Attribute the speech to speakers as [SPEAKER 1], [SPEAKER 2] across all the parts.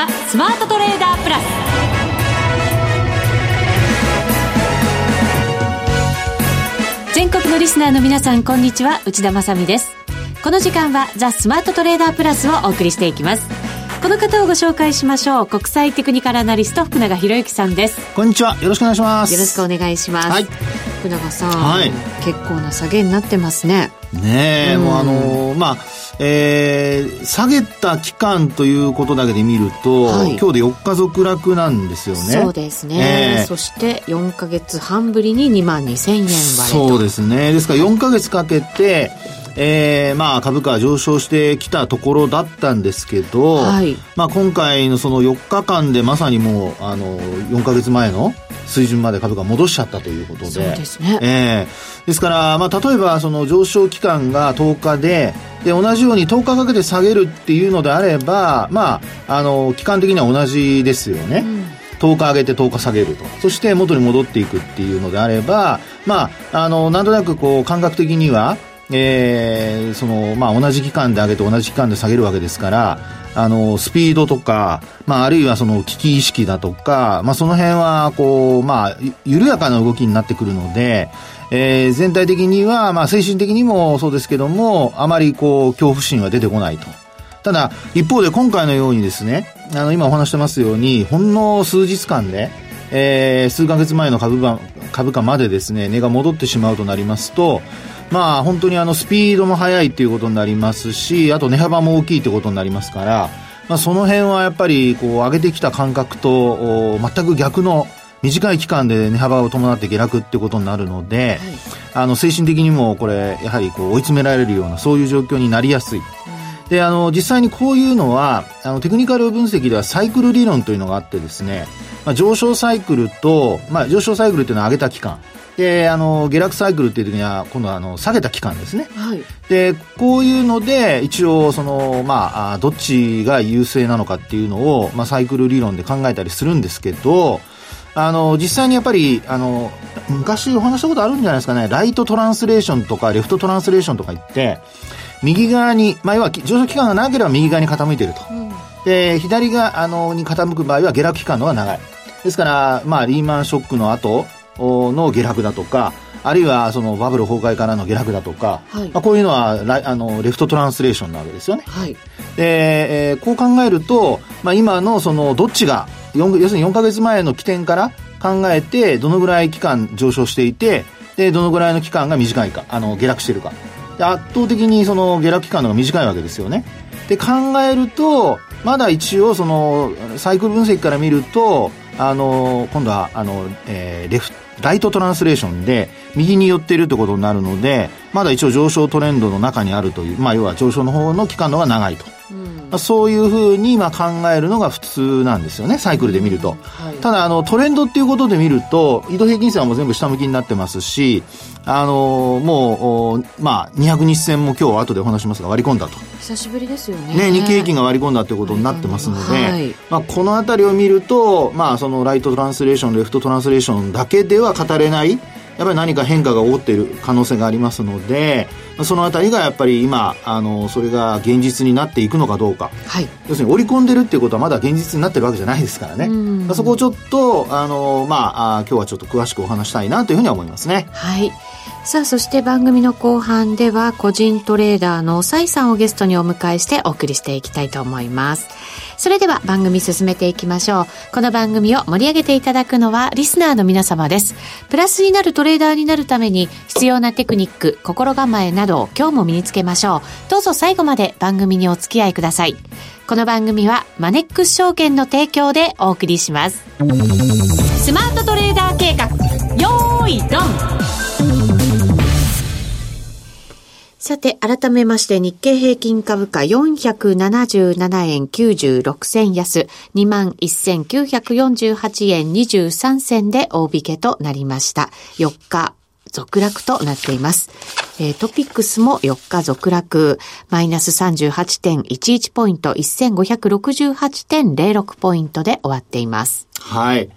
[SPEAKER 1] ザ・スマートトレーダープラス。全国のリスナーの皆さんこんにちは。内田まさです。この時間はザ・スマートトレーダープラスをお送りしていきます。この方をご紹介しましょう。国際テクニカルアナリスト福永博之さんです。
[SPEAKER 2] こんにちは。よろしくお願いします。
[SPEAKER 1] よろしくお願いします、はい、福永さん、
[SPEAKER 2] はい、
[SPEAKER 1] 結構な下げになってますね。
[SPEAKER 2] ねえ、うん、もうあのー、まあえー、下げた期間ということだけで見ると、はい、今日で4日続落なんですよね。
[SPEAKER 1] そうですね。えー、そして4か月半ぶりに2万2000円割れ
[SPEAKER 2] そうですね。ですから4か月かけて、えー、まあ株価は上昇してきたところだったんですけど、はい、まあ今回のその4日間でまさにもう、あの、4か月前の水準まで株価戻しちゃったということで。そう
[SPEAKER 1] ですね。
[SPEAKER 2] えー、ですから、まあ例えばその上昇期間が10日で、で、同じように10日かけて下げるっていうのであれば、まあ、あの、期間的には同じですよね。うん10日上げて10日下げると。そして元に戻っていくっていうのであれば、まあ、あの、なんとなくこう、感覚的には、えー、その、まあ、同じ期間で上げて同じ期間で下げるわけですから、あの、スピードとか、まあ、あるいはその危機意識だとか、まあ、その辺は、こう、まあ、緩やかな動きになってくるので、えー、全体的には、まあ、精神的にもそうですけども、あまりこう、恐怖心は出てこないと。ただ、一方で今回のようにですね、あの、今お話してますように、ほんの数日間で、えー、数ヶ月前の株価、株価までですね、値が戻ってしまうとなりますと、まあ本当にあのスピードも速いっていうことになりますし、あと値幅も大きいってことになりますから、まあその辺はやっぱりこう上げてきた感覚と全く逆の短い期間で値幅を伴って下落ってことになるので、はい、あの精神的にもこれやはりこう追い詰められるようなそういう状況になりやすい。で、あの、実際にこういうのは、あの、テクニカル分析ではサイクル理論というのがあってですね、まあ、上昇サイクルと、まあ、上昇サイクルっていうのは上げた期間。で、あの、下落サイクルっていう時には、今度は、あの、下げた期間ですね。はい。で、こういうので、一応、その、まあ、どっちが優勢なのかっていうのを、まあ、サイクル理論で考えたりするんですけど、あの、実際にやっぱり、あの、昔お話したことあるんじゃないですかね、ライトトランスレーションとか、レフトトランスレーションとか言って、右側に、まあ、要は上昇期間が長ければ右側に傾いていると。うん、で、左側、あの、に傾く場合は下落期間の方が長い。ですから、まあ、リーマンショックの後、の下落だとか、あるいはそのバブル崩壊からの下落だとか、はい、まあ、こういうのはラあのレフトトランスレーションなわけですよね。はい、で、えー、こう考えると、まあ、今のそのどっちが要するに4か月前の起点から考えてどのぐらい期間上昇していてでどのぐらいの期間が短いかあの下落しているかで圧倒的にその下落期間の方が短いわけですよね。で考えるとまだ一応そのサイクル分析から見るとあの今度はあの、えー、レフライトトランスレーションで右に寄っているということになるのでまだ一応上昇トレンドの中にあるという、まあ、要は上昇の方の期間の方が長いと。まあ、そういうふうにまあ考えるのが普通なんですよね、サイクルで見ると。はい、ただあの、トレンドっていうことで見ると、移動平均線はもう全部下向きになってますし、あのもう、まあ、200日線も今日後でお話しますが割り込んだと。
[SPEAKER 1] 久しぶりですよね。ね、
[SPEAKER 2] 日経平均が割り込んだということになってますので、はい、まあ、このあたりを見ると、まあ、そのライトトランスレーション、レフトトランスレーションだけでは語れない、やっぱり何か変化が起こっている可能性がありますので、そのあたりがやっぱり今、あの、それが現実になっていくのかどうか。はい。要するに織り込んでるっていうことはまだ現実になってるわけじゃないですからね。まあ、そこをちょっと、あの、まあ、今日はちょっと詳しくお話したいなというふうに思いますね。
[SPEAKER 1] はい。さあ、そして番組の後半では、個人トレーダーのサイさんをゲストにお迎えしてお送りしていきたいと思います。それでは番組進めていきましょう。この番組を盛り上げていただくのはリスナーの皆様です。プラスになるトレーダーになるために必要なテクニック、心構えなどを今日も身につけましょう。どうぞ最後まで番組にお付き合いください。この番組はマネックス証券の提供でお送りします。スマートトレーダー計画、よーいドンさて、改めまして日経平均株価477円96銭安、21,948円23銭で大引けとなりました。4日、続落となっています。えー、トピックスも4日続落、マイナス38.11ポイント、1568.06ポイントで終わっています。
[SPEAKER 2] はい。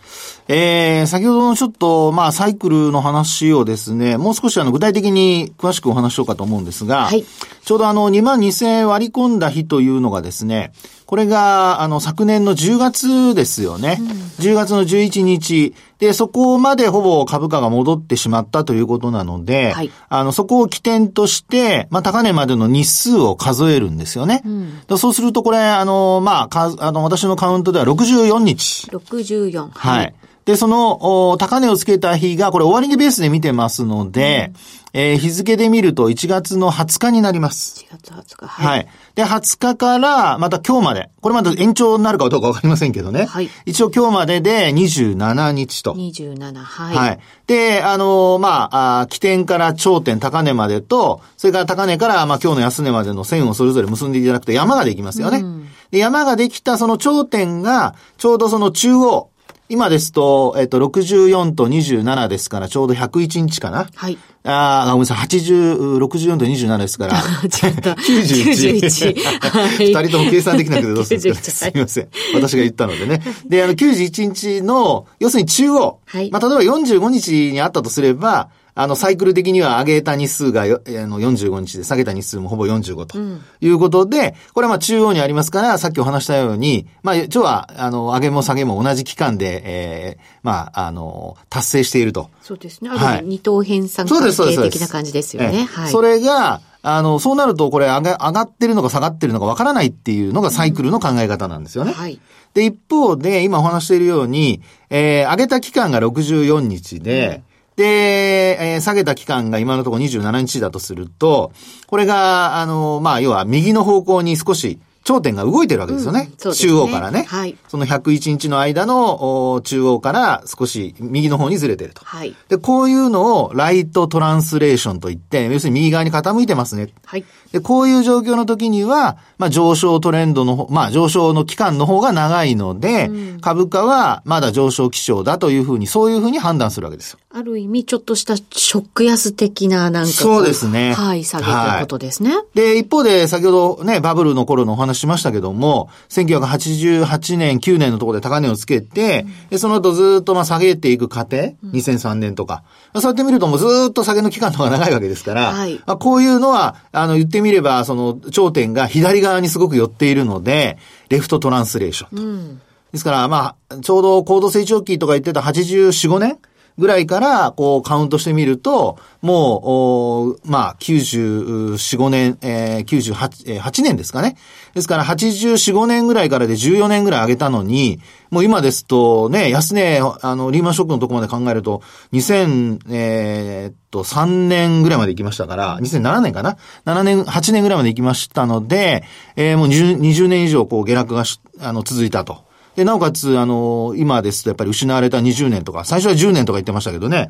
[SPEAKER 2] えー、先ほどのちょっと、まあ、サイクルの話をですね、もう少しあの、具体的に詳しくお話しようかと思うんですが、はい、ちょうどあの、2万2000円割り込んだ日というのがですね、これが、あの、昨年の10月ですよね。うん、10月の11日。で、そこまでほぼ株価が戻ってしまったということなので、はい、あの、そこを起点として、まあ、高値までの日数を数えるんですよね。うん、そうするとこれ、あの、まあ、か、あの、私のカウントでは64日。
[SPEAKER 1] 64。
[SPEAKER 2] はい、はいで、その、高値をつけた日が、これ終値ベースで見てますので、うん、えー、日付で見ると1月の20日になります。
[SPEAKER 1] 1月20日、
[SPEAKER 2] はい。はい。で、20日からまた今日まで。これまだ延長になるかどうかわかりませんけどね。はい。一応今日までで27日と。
[SPEAKER 1] 27、はい。
[SPEAKER 2] はい。で、あのー、まあ、あ起点から頂点高値までと、それから高値から、まあ、今日の安値までの線をそれぞれ結んでいただくと山ができますよね。うん、で山ができたその頂点が、ちょうどその中央、今ですと、えっと、64と27ですから、ちょうど101日かな。
[SPEAKER 1] はい。
[SPEAKER 2] ああ、ごめんなさい、80、64と27ですから。
[SPEAKER 1] ちょっと。91。
[SPEAKER 2] 91。二人とも計算できなくてどうするんですかすみません。私が言ったのでね。で、あの、91日の、要するに中央。はい。まあ、例えば45日にあったとすれば、あの、サイクル的には上げた日数がよあの45日で下げた日数もほぼ45ということで、うん、これはまあ中央にありますから、さっきお話したように、まあ、一応は、あの、上げも下げも同じ期間で、ええー、まあ、あの、達成していると。
[SPEAKER 1] そうですね。はい。二等辺三関係的な感じですよね。
[SPEAKER 2] はい。それが、あの、そうなるとこれ上が上がってるのか下がってるのかわからないっていうのがサイクルの考え方なんですよね。うん、はい。で、一方で、今お話しているように、えー、上げた期間が64日で、うんで、えー、下げた期間が今のところ27日だとすると、これが、あの、まあ、要は右の方向に少し頂点が動いてるわけですよね。うん、ね中央からね。はい。その101日の間の中央から少し右の方にずれてると。はい。で、こういうのをライトトランスレーションといって、要するに右側に傾いてますね。はい。で、こういう状況の時には、まあ上昇トレンドの、まあ上昇の期間の方が長いので、うん、株価はまだ上昇基調だというふうに、そういうふうに判断するわけですよ。
[SPEAKER 1] ある意味、ちょっとしたショック安的ななんか
[SPEAKER 2] そうですね。
[SPEAKER 1] はい、下げということですね。はい、
[SPEAKER 2] で、一方で先ほどね、バブルの頃のお話しましたけども、1988年、9年のところで高値をつけて、うん、その後ずっとまあ下げていく過程、うん、2003年とか、そうやって見るともうずっと下げの期間の方が長いわけですから、はい、まあ、こういうのは、あの、言ってみれば、その頂点が左側にすごく寄っているので、レフトトランスレーションと。うん、ですから、まあ、ちょうど高度成長期とか言ってた84、5年ぐらいから、こう、カウントしてみると、もう、おまあ、94、5年、えー、98、えー、年ですかね。ですから、84、5年ぐらいからで14年ぐらい上げたのに、もう今ですと、ね、安値、あの、リーマンショックのとこまで考えると、2000、えー、と、3年ぐらいまで行きましたから、2007年かな ?7 年、8年ぐらいまで行きましたので、えー、もう 20, 20年以上、こう、下落があの、続いたと。で、なおかつ、あの、今ですとやっぱり失われた20年とか、最初は10年とか言ってましたけどね、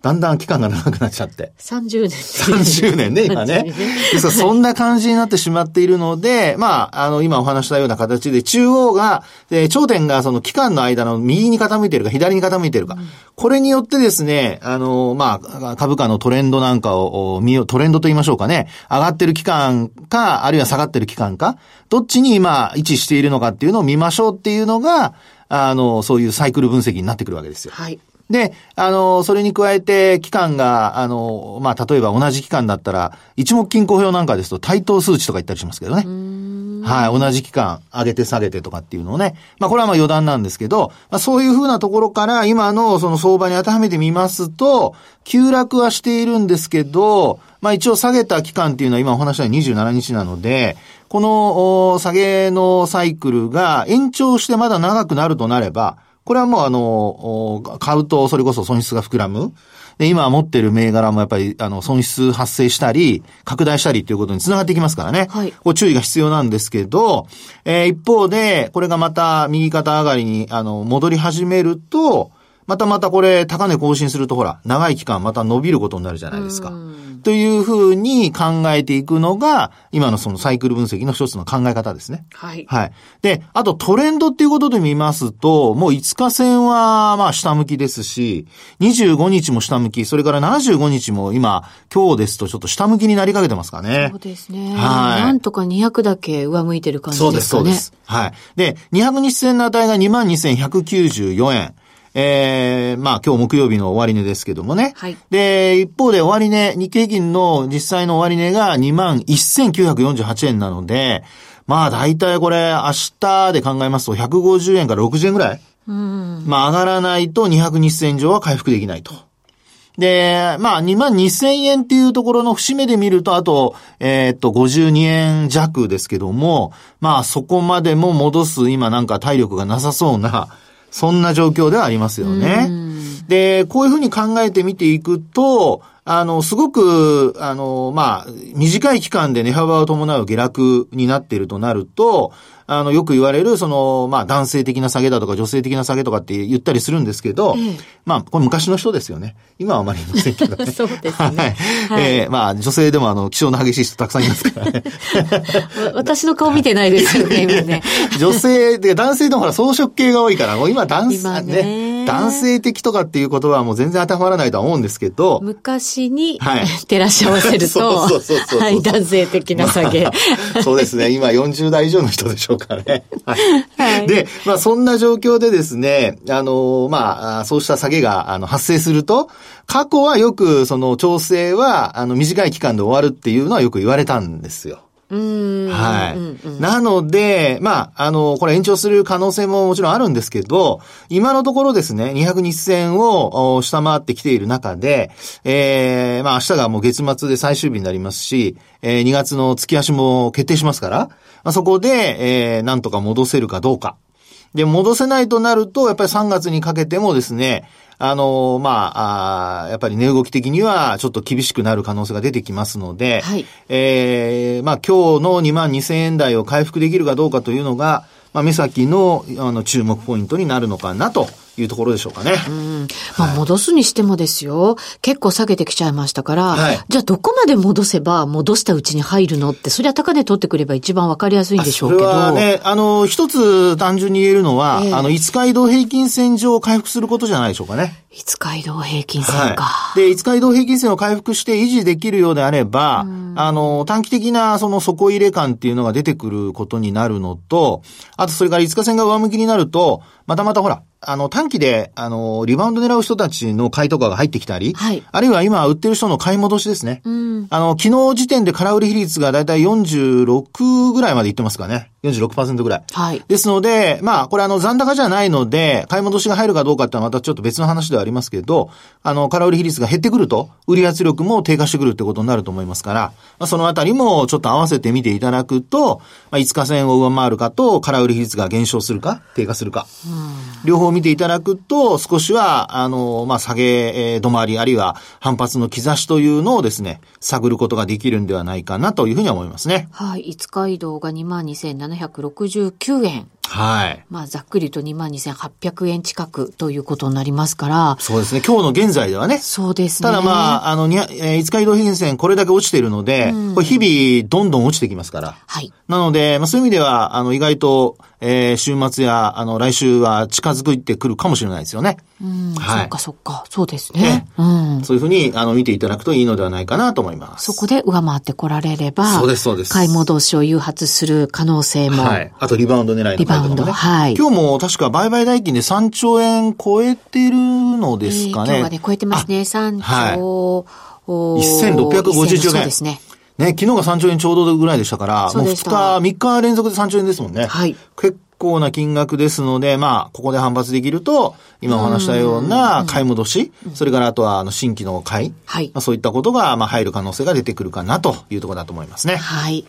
[SPEAKER 2] だんだん期間が長くなっちゃって。
[SPEAKER 1] 30年。
[SPEAKER 2] 30年ね、今ね。ですから、そんな感じになってしまっているので、まあ、あの、今お話したような形で、中央が、で、頂点がその期間の間の右に傾いているか、左に傾いているか。うん、これによってですね、あの、まあ、株価のトレンドなんかを見よう、トレンドと言いましょうかね。上がってる期間か、あるいは下がってる期間か、どっちに今、位置しているのかっていうのを見ましょうっていうのが、あの、そういうサイクル分析になってくるわけですよ。はい。で、あの、それに加えて、期間が、あの、まあ、例えば同じ期間だったら、一目均衡表なんかですと、対等数値とか言ったりしますけどね。はい、同じ期間、上げて下げてとかっていうのをね。まあ、これはまあ余談なんですけど、まあ、そういうふうなところから、今のその相場に当てはめてみますと、急落はしているんですけど、まあ、一応下げた期間っていうのは今お話した27日なので、この下げのサイクルが延長してまだ長くなるとなれば、これはもうあの、買うとそれこそ損失が膨らむ。で、今持ってる銘柄もやっぱり、あの、損失発生したり、拡大したりということにつながっていきますからね。はい。こう注意が必要なんですけど、えー、一方で、これがまた右肩上がりに、あの、戻り始めると、またまたこれ、高値更新するとほら、長い期間また伸びることになるじゃないですか。というふうに考えていくのが、今のそのサイクル分析の一つの考え方ですね。はい。はい。で、あとトレンドっていうことで見ますと、もう5日線はまあ下向きですし、25日も下向き、それから75日も今、今日ですとちょっと下向きになりかけてますかね。
[SPEAKER 1] そうですね。はい。なんとか200だけ上向いてる感じですかね。そうです、そうです。
[SPEAKER 2] はい。で、200日線の値が22,194円。えー、まあ今日木曜日の終値ですけどもね。
[SPEAKER 1] はい
[SPEAKER 2] で、一方で終値、日経平均の実際の終値が21,948円なので、まあ大体これ明日で考えますと150円から60円ぐらい。まあ上がらないと200日線上は回復できないと。で、まあ、2万2000円っていうところの節目で見ると、あと、えーっと、52円弱ですけども、まあ、そこまでも戻す、今なんか体力がなさそうな、そんな状況ではありますよね。で、こういうふうに考えてみていくと、あの、すごく、あの、まあ、短い期間で値幅を伴う下落になっているとなると、あの、よく言われる、その、まあ、男性的な下げだとか女性的な下げとかって言ったりするんですけど、
[SPEAKER 1] ええ
[SPEAKER 2] まあ、これ昔の人ですよね。今はあまりいませんけどね。
[SPEAKER 1] そうですね
[SPEAKER 2] はい。
[SPEAKER 1] はい
[SPEAKER 2] えーまあ、女性でもあの、気性の激しい人たくさんいますからね。
[SPEAKER 1] わ 私の顔見てないですよね、今ね。
[SPEAKER 2] 女性で、男性でもほら装飾系が多いから、もう今男性、
[SPEAKER 1] 今ね
[SPEAKER 2] ね、男性的とかっていう言葉はもう全然当てはまらないとは思うんですけど、
[SPEAKER 1] 昔に、
[SPEAKER 2] はい
[SPEAKER 1] 照らし合わせると、
[SPEAKER 2] そうそうそうそう
[SPEAKER 1] はい、男性的な下げ。
[SPEAKER 2] そうですね。今40代以上の人でしょうからね。はい
[SPEAKER 1] はい
[SPEAKER 2] で、まあそんな状況でですね、あの、まあ、そうした下げがあの発生すると、過去はよくその調整はあの短い期間で終わるっていうのはよく言われたんですよ。はい。
[SPEAKER 1] うんうん
[SPEAKER 2] なので、まあ、あの、これ延長する可能性ももちろんあるんですけど、今のところですね、200日線をお下回ってきている中で、えー、まあ明日がもう月末で最終日になりますし、えー、2月の月足も決定しますから、まあ、そこで、えー、なんとか戻せるかどうか。で、戻せないとなると、やっぱり3月にかけてもですね、あのまあ、あーやっぱり値動き的にはちょっと厳しくなる可能性が出てきますので、
[SPEAKER 1] はい。
[SPEAKER 2] えーまあ今日の2万2000円台を回復できるかどうかというのが、まあ目先のあの注目ポイントになるのかなというところでしょうかね。
[SPEAKER 1] うんまあ、戻すにしてもですよ。結構下げてきちゃいましたから、
[SPEAKER 2] はい
[SPEAKER 1] じゃあどこまで戻せば戻したうちに入るのって、そりゃ高値取ってくれば一番わかりやすいんでしょうけど。
[SPEAKER 2] それはね、あの、一つ単純に言えるのは、
[SPEAKER 1] ええ
[SPEAKER 2] あの、5日移動平均線上を回復することじゃないでしょうかね。
[SPEAKER 1] 五日移動平均線か。
[SPEAKER 2] はい。で、5日移動平均線を回復して維持できるようであれば、あの、短期的なその底入れ感っていうのが出てくることになるのと、あとそれから5日線が上向きになると、またまたほら、あの、短期で、あの、リバウンド狙う人たちの買いとかが入ってきたり、
[SPEAKER 1] はい
[SPEAKER 2] あるいは今売ってる人の買い戻しですね。
[SPEAKER 1] うん。
[SPEAKER 2] あの、昨日時点で空売り比率がだいたい46ぐらいまでいってますかね。46%ぐらい。
[SPEAKER 1] はい。
[SPEAKER 2] ですので、まあ、これあの残高じゃないので、買い戻しが入るかどうかってのはまたちょっと別の話ではありますけど、あの、空売り比率が減ってくると、売り圧力も低下してくるってことになると思いますから、まあ、そのあたりもちょっと合わせて見ていただくと、まあ、5日線を上回るかと、空売り比率が減少するか、低下するか。両方見ていただくと、少しは、あの、まあ、下げえー止まり、あるいは反発の兆しというのをですね、探ることができるんではないかなというふうには思いますね。
[SPEAKER 1] はい。五日移動が22,769円。
[SPEAKER 2] はい。
[SPEAKER 1] まあ、ざっくりと22,800円近くということになりますから、
[SPEAKER 2] そうですね。今日の現在ではね、
[SPEAKER 1] そうですね。
[SPEAKER 2] ただまあ、あの、にゃえー、5日移動平均線これだけ落ちているので、これ日々どんどん落ちてきますから。
[SPEAKER 1] はい。
[SPEAKER 2] なので、まあそういう意味では、あの、意外と、えー週末や、あの、来週は近づいてくるかもしれないですよね。
[SPEAKER 1] うん、
[SPEAKER 2] はい
[SPEAKER 1] そっかそっか。そうですね。
[SPEAKER 2] え
[SPEAKER 1] うん。
[SPEAKER 2] そういうふうに、あの、見ていただくといいのではないかなと思います。
[SPEAKER 1] そこで上回ってこられれば、
[SPEAKER 2] そうですそうです
[SPEAKER 1] 買い戻しを誘発する可能性も、
[SPEAKER 2] はい。あと、リバウンド狙いの
[SPEAKER 1] リバウンド。はい
[SPEAKER 2] 今日も確か売買代金で3兆円超えてるのですかね。
[SPEAKER 1] えー今日はね、超えてますね。3
[SPEAKER 2] はい
[SPEAKER 1] 兆、お
[SPEAKER 2] 1650兆円
[SPEAKER 1] そうですね。
[SPEAKER 2] ね、昨日が3兆円ちょうどぐらいでしたから、もう2
[SPEAKER 1] そうでした
[SPEAKER 2] 日、3日連続で3兆円ですもんね。
[SPEAKER 1] はい
[SPEAKER 2] 結構な金額ですので、まあ、ここで反発できると、今お話したような買い戻し、それからあとは、あの、新規の買い、
[SPEAKER 1] はい
[SPEAKER 2] まあ、そういったことが、まあ、入る可能性が出てくるかなというところだと思いますね。
[SPEAKER 1] はい。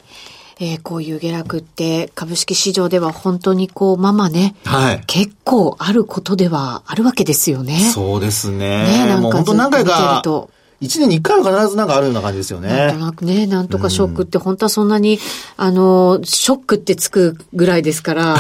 [SPEAKER 1] えーこういう下落って株式市場では本当にこう、ままね、
[SPEAKER 2] はい。
[SPEAKER 1] 結構あることではあるわけですよね。
[SPEAKER 2] そうですね。
[SPEAKER 1] ねなんか
[SPEAKER 2] 本当何回
[SPEAKER 1] ずっと見て
[SPEAKER 2] か
[SPEAKER 1] ると、
[SPEAKER 2] 一年に一回は必ずなんかあるような感じですよ
[SPEAKER 1] なんと
[SPEAKER 2] ね。
[SPEAKER 1] なくね、なんとかショックって本当はそんなに、あの、ショックってつくぐらいですから。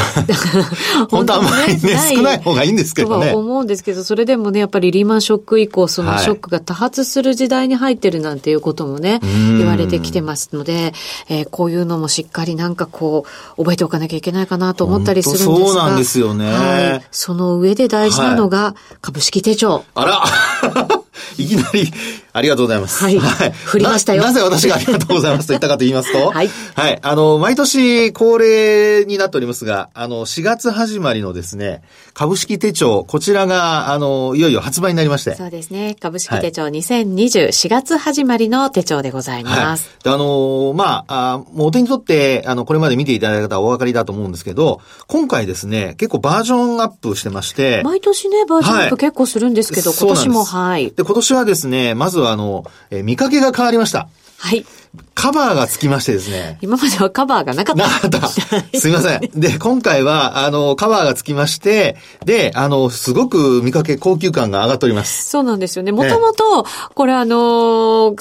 [SPEAKER 2] 本当はあんまりね、少ない方がいいんですけどね
[SPEAKER 1] とは。思うんですけど、それでもね、やっぱりリーマンショック以降、その
[SPEAKER 2] はい
[SPEAKER 1] ショックが多発する時代に入ってるなんていうこともね、
[SPEAKER 2] ん
[SPEAKER 1] 言われてきてますので、えーこういうのもしっかりなんかこう、覚えておかなきゃいけないかなと思ったりするんですが。
[SPEAKER 2] そうなんですよね
[SPEAKER 1] はい。その上で大事なのが、株式手帳。
[SPEAKER 2] あら いきなり、ありがとうございます。
[SPEAKER 1] はい。はい。振りましたよ
[SPEAKER 2] な。なぜ私がありがとうございますと言ったかと言いますと、はい。はい。あの、毎年恒例になっておりますが、あの、4月始まりのですね、株式手帳、こちらが、あの、いよいよ発売になりまして。
[SPEAKER 1] そうですね。株式手帳20204月始まりの手帳でございます。
[SPEAKER 2] はい、あの、まあ、あもうお手にとって、あの、これまで見ていただいた方はお分かりだと思うんですけど、今回ですね、結構バージョンアップしてまして。
[SPEAKER 1] 毎年ね、バージョンアップ結構するんですけど、はい、今年も、はい。
[SPEAKER 2] で、今年はですね、まずはあの、え見かけが変わりました。
[SPEAKER 1] はい。
[SPEAKER 2] カバーがつきましてですね。
[SPEAKER 1] 今まではカバーがなかった。
[SPEAKER 2] なかった。すいません。で、今回は、あの、カバーがつきまして、で、あの、すごく見かけ高級感が上がっております。
[SPEAKER 1] そうなんですよね。もともと、これあの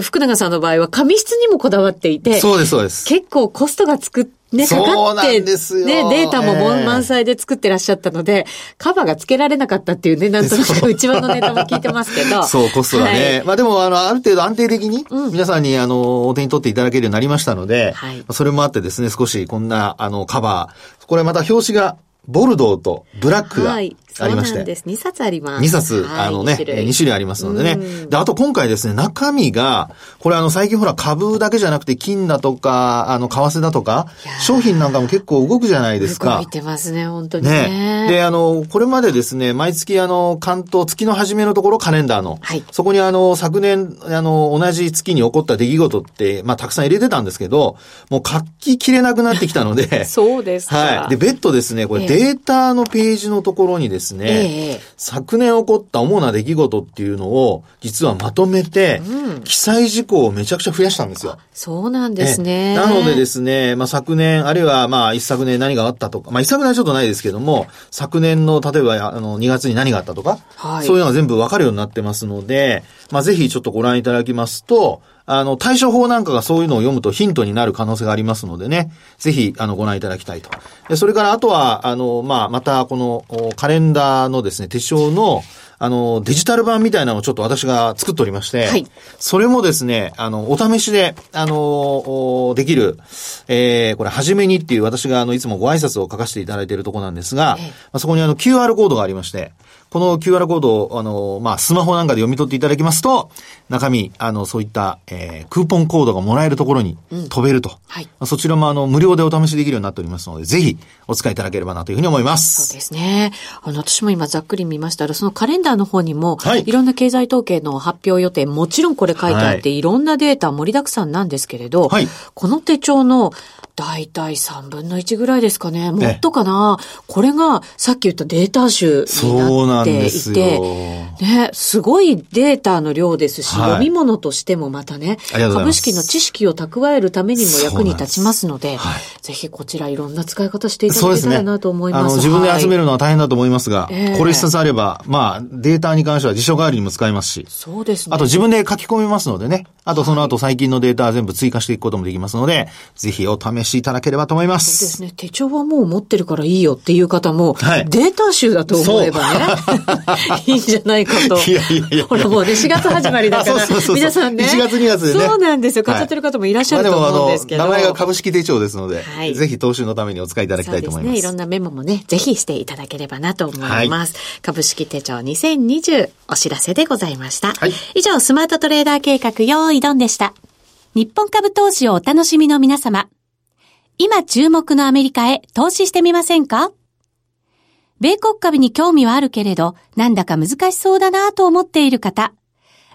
[SPEAKER 1] 福永さんの場合は紙質にもこだわっていて。
[SPEAKER 2] そうです、そうです。
[SPEAKER 1] 結構コストがつくね、かかって、ね、データも満載で作ってらっしゃったので、えー、カバーが付けられなかったっていうね、なんとなく 内輪のネタも聞いてますけど。
[SPEAKER 2] そう、コストがね。はい、まあでも、あの、ある程度安定的に、皆さんに、あの、お手に取っていただけるようになりましたので、はい、それもあってですね、少しこんな、あの、カバー、これまた表紙が、ボルドーとブラックが、はいありまして。そうなん
[SPEAKER 1] です。2冊あります。
[SPEAKER 2] 2冊、はい、あのね、2種類 ,2 種類ありますのでね。で、あと今回ですね、中身が、これあの最近ほら株だけじゃなくて金だとか、あの、為替だとか、商品なんかも結構動くじゃないですか。
[SPEAKER 1] 動いてますね、本当にね。
[SPEAKER 2] ねで、あの、これまでですね、毎月あの、関東、月の初めのところカレンダーの、はい、そこにあの、昨年、あの、同じ月に起こった出来事って、まあ、たくさん入れてたんですけど、もう書ききれなくなってきたので、
[SPEAKER 1] そうです
[SPEAKER 2] はい。で、別途ですね、これデータのページのところにですね、ええ昨年起こった主な出来事っていうのを、実はまとめて、記載事項をめちゃくちゃ増やしたんですよ。
[SPEAKER 1] そうなんですね。
[SPEAKER 2] なのでですね、まあ昨年、あるいはまあ一昨年何があったとか、まあ一昨年はちょっとないですけども、昨年の例えばあの2月に何があったとか、はい、そういうのが全部わかるようになってますので、まあぜひちょっとご覧いただきますと、あの、対処法なんかがそういうのを読むとヒントになる可能性がありますのでね、ぜひ、あの、ご覧いただきたいと。で、それからあとは、あの、まあ、またこの、カレンダーのですね、手帳の、あの、デジタル版みたいなのをちょっと私が作っておりまして、はい、それもですね、あの、お試しで、あの、できる、えー、これ、はじめにっていう私があの、いつもご挨拶を書かせていただいているところなんですが、えまあ、そこにあの、QR コードがありまして、この QR コードを、あの、まあ、スマホなんかで読み取っていただきますと、中身、あの、そういった、えー、クーポンコードがもらえるところに飛べると。うん、はい。そちらも、あの、無料でお試しできるようになっておりますので、ぜひ、お使いいただければなというふうに思います。
[SPEAKER 1] そうですね。あの、私も今ざっくり見ましたら、そのカレンダーの方にも、はい。いろんな経済統計の発表予定、もちろんこれ書いてあって、はい、いろんなデータ盛りだくさんなんですけれど、はい。この手帳の、大体3分の1ぐらいですかね。もっとかな。これがさっき言ったデータ集になっていて、ね、すごいデータの量ですし、はい、読み物としてもまたね、株式の知識を蓄えるためにも役に立ちますので、はい、ぜひこちらいろんな使い方していただけたらなと思います。すね、
[SPEAKER 2] 自分で集めるのは大変だと思いますが、はい、これ一冊あれば、まあ、データに関しては辞書代わりにも使えますし、
[SPEAKER 1] そうです
[SPEAKER 2] ね。あと自分で書き込みますのでね、あとその後最近のデータは全部追加していくこともできますので、ぜひお試しいただければと思います。
[SPEAKER 1] そうですね。手帳はもう持ってるからいいよっていう方も、はい、データ集だと思えばね、いいんじゃないかと。いやいやいやほらもうね、4月始まりだから、そうそうそう皆さんね。
[SPEAKER 2] 1月2月でね。
[SPEAKER 1] そうなんですよ。買ってる方もいらっしゃると思うんですけど。
[SPEAKER 2] まあ、名前が株式手帳ですので、はい、ぜひ投資のためにお使いいただきたいと思います。すね。
[SPEAKER 1] いろんなメモもね、ぜひしていただければなと思います。はい、株式手帳2020お知らせでございました。はい、以上、スマートトレーダー計画用意ドンでした。日本株投資をお楽しみの皆様。今注目のアメリカへ投資してみませんか？米国株に興味はあるけれど、なんだか難しそうだなと思っている方。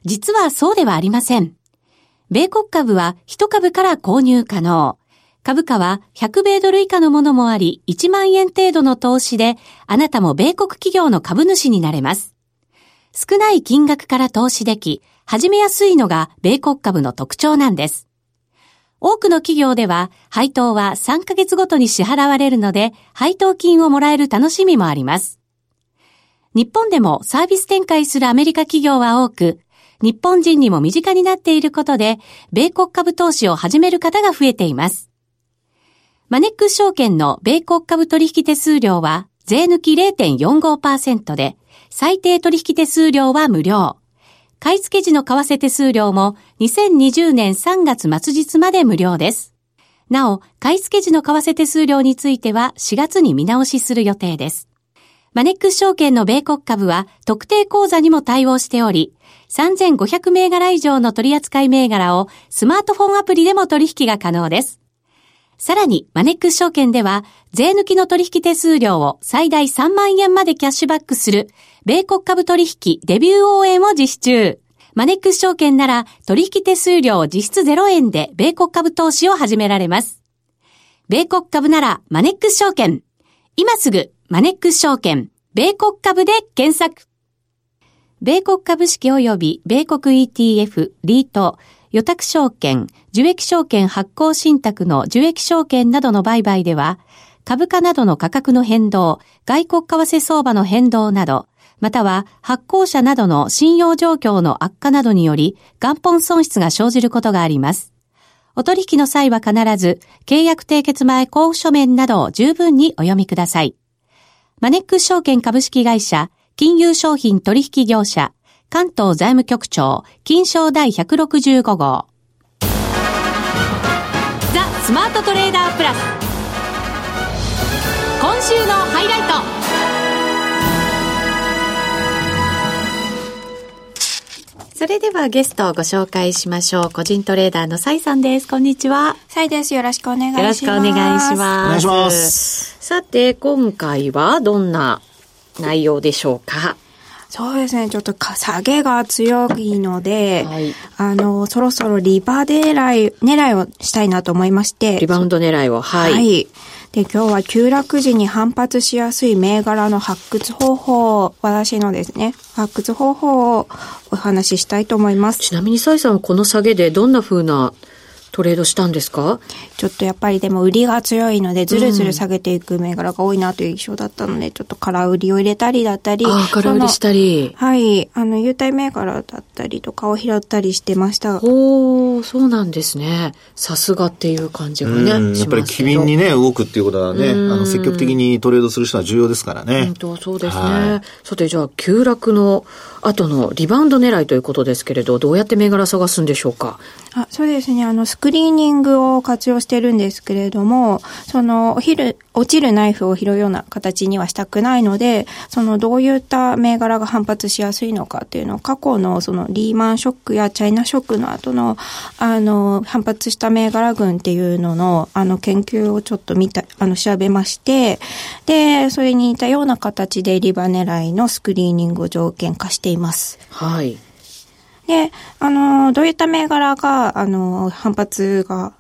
[SPEAKER 1] 実はそうではありません。米国株は1株から購入可能。株価は100米ドル以下のものもあり、1万円程度の投資で、あなたも米国企業の株主になれます。少ない金額から投資でき、始めやすいのが米国株の特徴なんです。多くの企業では配当は3ヶ月ごとに支払われるので、配当金をもらえる楽しみもあります。日本でもサービス展開するアメリカ企業は多く、日本人にも身近になっていることで、米国株投資を始める方が増えています。マネックス証券の米国株取引手数料は税抜き0.45%で、最低取引手数料は無料。買い付け時の為替手数料も2020年3月末日まで無料です。なお、買い付け時の為替手数料については4月に見直しする予定です。マネックス証券の米国株は特定口座にも対応しており、3500銘柄以上の取扱銘柄をスマートフォンアプリでも取引が可能です。さらに、マネックス証券では、税抜きの取引手数料を最大3万円までキャッシュバックする、米国株取引デビュー応援を実施中。マネックス証券なら、取引手数料実質0円で米国株投資を始められます。米国株なら、マネックス証券。今すぐ、マネックス証券、米国株で検索。米国株式及び米国 ETF、リート、予託証券、受益証券発行信託の受益証券などの売買では、株価などの価格の変動、外国為替相場の変動など、または発行者などの信用状況の悪化などにより元本損失が生じることがあります。お取引の際は必ず、契約締結前交付書面などを十分にお読みください。マネックス証券株式会社、金融商品取引業者、関東財務局長、金賞第165号。ザ・スマートトレーダープラス。今週のハイライト。それではゲストをご紹介しましょう。個人トレーダーのサイさんです。こんにちは。
[SPEAKER 3] サイです。よろしくお願いします。
[SPEAKER 1] よろしくお願いします。お
[SPEAKER 2] 願いします。
[SPEAKER 1] さて、今回はどんな内容でしょうか？
[SPEAKER 3] そうですね。ちょっと下げが強いので、はい、あの、そろそろリバー狙い、狙いをしたいなと思いまして。
[SPEAKER 1] リバウンド狙いを、はい。はい。
[SPEAKER 3] で、今日は急落時に反発しやすい銘柄の発掘方法、私のですね、発掘方法をお話ししたいと思います。
[SPEAKER 1] ちなみに、サイさんはこの下げでどんな風なトレードしたんですか？
[SPEAKER 3] ちょっとやっぱりでも売りが強いので、ずるずる下げていく銘柄が多いなという印象だったので、うん、ちょっと空売りを入れたりだったり。
[SPEAKER 1] あ空売りしたり。
[SPEAKER 3] はい。あの、優待銘柄だったりとかを拾ったりしてました。
[SPEAKER 1] おー、そうなんですね。さすがっていう感じがね。
[SPEAKER 2] やっぱり機敏にね、動くっていうことはね、あの、積極的にトレードする人は重要ですからね。
[SPEAKER 1] 本当そうですね。はい、さて、じゃあ、急落の後のリバウンド狙いということですけれど、どうやって銘柄探すんでしょうか？
[SPEAKER 3] あそうですね。あの、スクリーニングを活用してるんですけれども、その、お昼、落ちるナイフを拾うような形にはしたくないので、その、どういった銘柄が反発しやすいのかっていうのを、過去のその、リーマンショックやチャイナショックの後の、あの、反発した銘柄群っていうのの、あの、研究をちょっと見た、あの、調べまして、で、それに似たような形でリバ狙いのスクリーニングを条件化しています。
[SPEAKER 1] はい。
[SPEAKER 3] で、あの、どういった銘柄が、あの、反発が、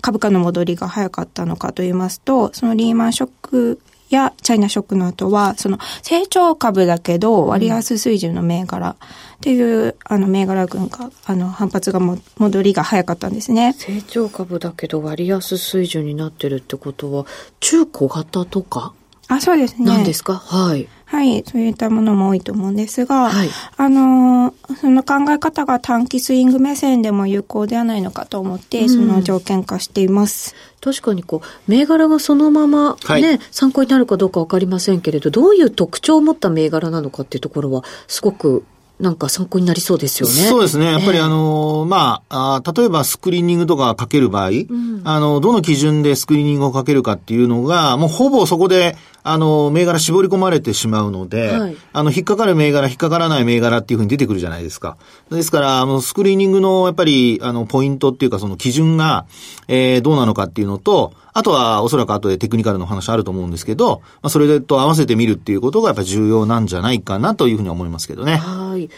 [SPEAKER 3] 株価の戻りが早かったのかと言いますと、そのリーマンショックやチャイナショックの後は、その成長株だけど割安水準の銘柄っていう、うん、あの銘柄群が、あの反発がも戻りが早かったんですね。
[SPEAKER 1] 成長株だけど割安水準になってるってことは、中小型とか
[SPEAKER 3] あ、そうですね。
[SPEAKER 1] 何ですか？はい。
[SPEAKER 3] はい、そういったものも多いと思うんですが、はい、あの、その考え方が短期スイング目線でも有効ではないのかと思って、うん、その条件化しています。
[SPEAKER 1] 確かにこう、銘柄がそのままね、はい、参考になるかどうかわかりませんけれど、どういう特徴を持った銘柄なのかっていうところは、すごくなんか参考になりそうですよね。
[SPEAKER 2] そうですね。やっぱりあの、まああ、例えばスクリーニングとかかける場合、うん、あの、どの基準でスクリーニングをかけるかっていうのが、もうほぼそこで、あの、銘柄絞り込まれてしまうので、はい、あの、引っかかる銘柄、引っかからない銘柄っていうふうに出てくるじゃないですか。ですから、あの、スクリーニングの、やっぱり、あの、ポイントっていうか、その基準が、えー、どうなのかっていうのと、あとは、おそらく後でテクニカルの話あると思うんですけど、まあ、それと合わせてみるっていうことがやっぱり重要なんじゃないかなというふうに思いますけどね。
[SPEAKER 1] はい。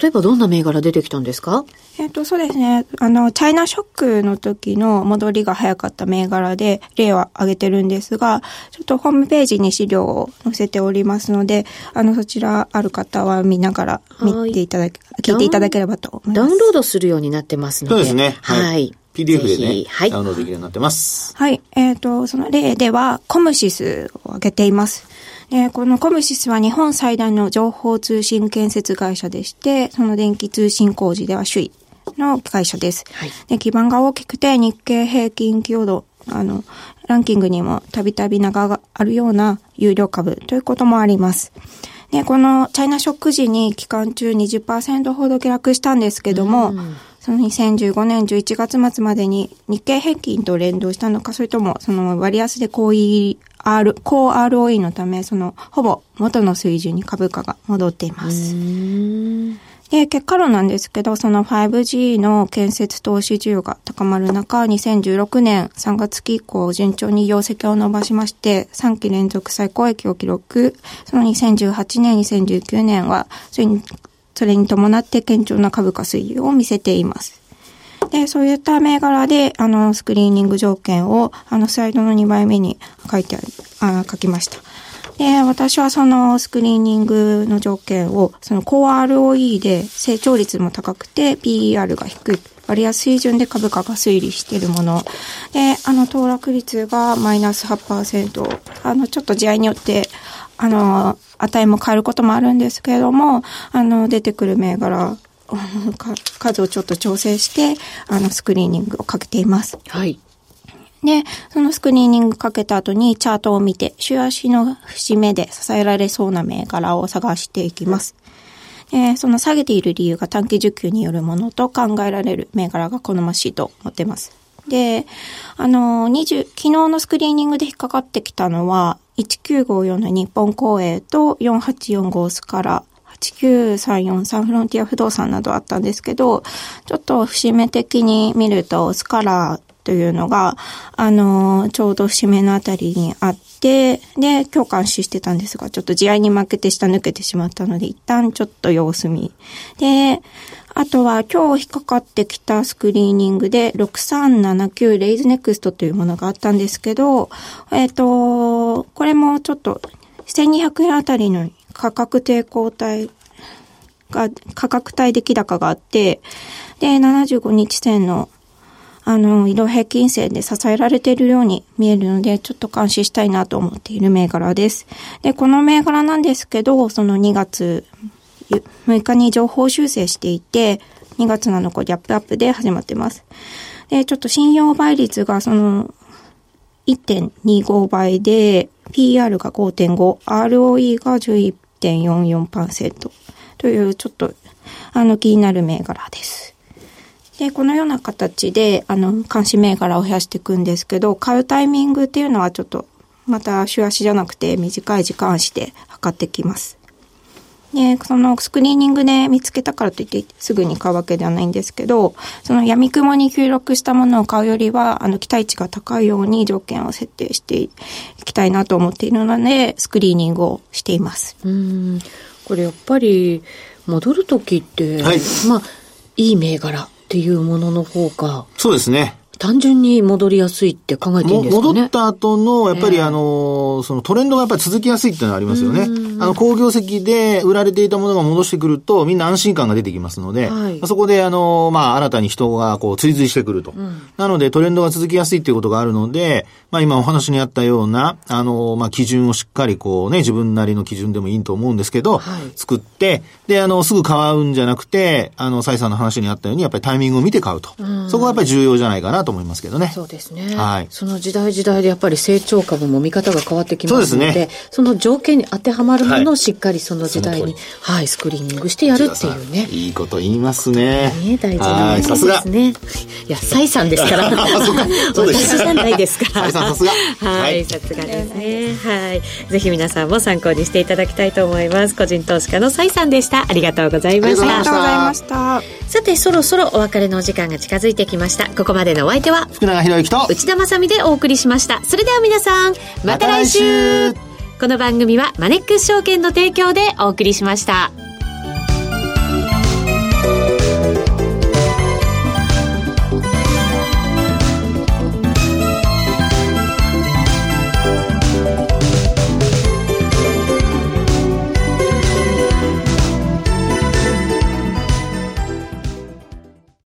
[SPEAKER 1] 例えばどんな銘柄出てきたんですか？
[SPEAKER 3] えっ、と、そうですね。あの、チャイナショックの時の戻りが早かった銘柄で例は挙げてるんですが、ちょっとホームページに資料を載せておりますので、あの、そちらある方は見ながら見ていただけ、聞いていただければと思います。
[SPEAKER 1] ダウンロードするようになってますので。
[SPEAKER 2] そうですね。
[SPEAKER 1] はい、はい
[SPEAKER 2] PDF でね、はい、ダウンロードできるようになってます。
[SPEAKER 3] はい。えっ、ー、と、その例では、コムシスを挙げています。で、このコムシスは日本最大の情報通信建設会社でして、その電気通信工事では首位の会社です。はい、で、基盤が大きくて日経平均強度、あの、ランキングにもたびたび長があるような有料株ということもあります。で、このチャイナショック時に期間中20%ほど下落したんですけども、うんその2015年11月末までに日経平均と連動したのか、それともその割安で高位 R、高 ROE のため、その、ほぼ元の水準に株価が戻っています。で、結果論なんですけど、その 5G の建設投資需要が高まる中、2016年3月期以降、順調に業績を伸ばしまして、3期連続最高益を記録。その2018年、2019年は、それに、伴って堅調な株価推移を見せています。で、そういった銘柄で、あの、スクリーニング条件を、あの、スライドの2倍目に書いてあ、書きました。で、私はそのスクリーニングの条件を、その高 ROE で成長率も高くて PER が低い。割安水準で株価が推理しているもの。で、あの、騰落率がマイナス8%。あの、ちょっと試合によって、あの、値も変えることもあるんですけれども、あの、出てくる銘柄、数をちょっと調整して、あの、スクリーニングをかけています。
[SPEAKER 1] はい。
[SPEAKER 3] で、そのスクリーニングかけた後にチャートを見て、週足の節目で支えられそうな銘柄を探していきます。で、その下げている理由が短期需給によるものと考えられる銘柄が好ましいと思ってます。で、あの、20、昨日のスクリーニングで引っかかってきたのは、1954の日本公営と4845スカラ、8934サンフロンティア不動産などあったんですけど、ちょっと節目的に見ると、スカラというのが、あの、ちょうど節目のあたりにあって、で、今日監視してたんですが、ちょっと地合に負けて下抜けてしまったので、一旦ちょっと様子見。で、あとは今日引っかかってきたスクリーニングで6379レイズネクストというものがあったんですけど、えっ、ー、と、これもちょっと1200円あたりの価格抵抗体が、価格帯出来高があって、で、75日線のあの、移動平均線で支えられているように見えるので、ちょっと監視したいなと思っている銘柄です。で、この銘柄なんですけど、その2月6日に情報修正していて、2月7日ギャップアップで始まってます。で、ちょっと信用倍率がその1.25倍で、PR が5.5、ROE が11.44%というちょっとあの気になる銘柄です。で、このような形で、あの、監視銘柄を増やしていくんですけど、買うタイミングっていうのはちょっと、また週足じゃなくて短い時間足で測ってきます。で、そのスクリーニングで見つけたからといってすぐに買うわけではないんですけど、その闇雲に記録したものを買うよりは、あの、期待値が高いように条件を設定していきたいなと思っているので、スクリーニングをしています。
[SPEAKER 1] うん。これやっぱり、戻るときって、はい、まあ、いい銘柄っていうものの方が。
[SPEAKER 2] そうですね。
[SPEAKER 1] 単純に戻りやすいって考えていいんですかね？
[SPEAKER 2] 戻った後の、やっぱりあの、そのトレンドがやっぱり続きやすいっていうのはありますよね。あの、工業績で売られていたものが戻してくると、みんな安心感が出てきますので、はい、そこであの、まあ、新たに人がこう追随してくると。うん、なので、トレンドが続きやすいっていうことがあるので、まあ、今お話にあったような、あの、まあ、基準をしっかりこうね、自分なりの基準でもいいと思うんですけど、はい、作って、で、あの、すぐ買うんじゃなくて、あの、蔡さんの話にあったように、やっぱりタイミングを見て買うと。そこがやっぱり重要じゃないかなと思いますけどね。
[SPEAKER 1] そうですね。はい。その時代時代でやっぱり成長株も見方が変わってきますので、そでね、その条件に当てはまるものをしっかりその時代に、はい、スクリーニングしてやるっていうね。
[SPEAKER 2] いいこと言いますね。
[SPEAKER 1] ね大事なことですね。いや、蔡さんですから。私じゃないですか
[SPEAKER 2] ら。蔡さんさすが。
[SPEAKER 1] はい、さすがですね。はい。ぜひ皆さんも参考にしていただきたいと思います。個人投資家の蔡さんでした。ありがとうございました。あ
[SPEAKER 3] りがとうございました。
[SPEAKER 1] さて、そろそろお別れのお時間が近づいてきました。ここまでのお相手は、
[SPEAKER 2] 福永博之と
[SPEAKER 1] 内田まさみでお送りしました。それでは皆さん、また来週この番組はマネックス証券の提供でお送りしました。